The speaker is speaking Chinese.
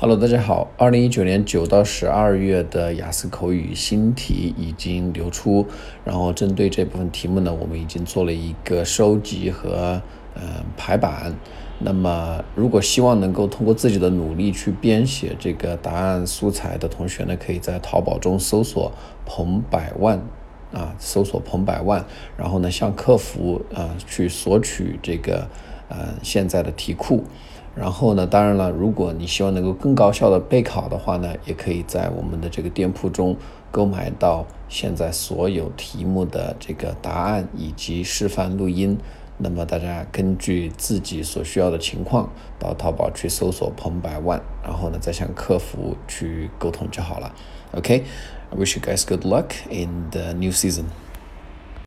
Hello，大家好。二零一九年九到十二月的雅思口语新题已经流出，然后针对这部分题目呢，我们已经做了一个收集和呃排版。那么，如果希望能够通过自己的努力去编写这个答案素材的同学呢，可以在淘宝中搜索“彭百万”啊，搜索“彭百万”，然后呢向客服啊去索取这个呃现在的题库。然后呢，当然了，如果你希望能够更高效的备考的话呢，也可以在我们的这个店铺中购买到现在所有题目的这个答案以及示范录音。那么大家根据自己所需要的情况，到淘宝去搜索“彭百万”，然后呢再向客服去沟通就好了。OK，I wish you guys good luck in the new season.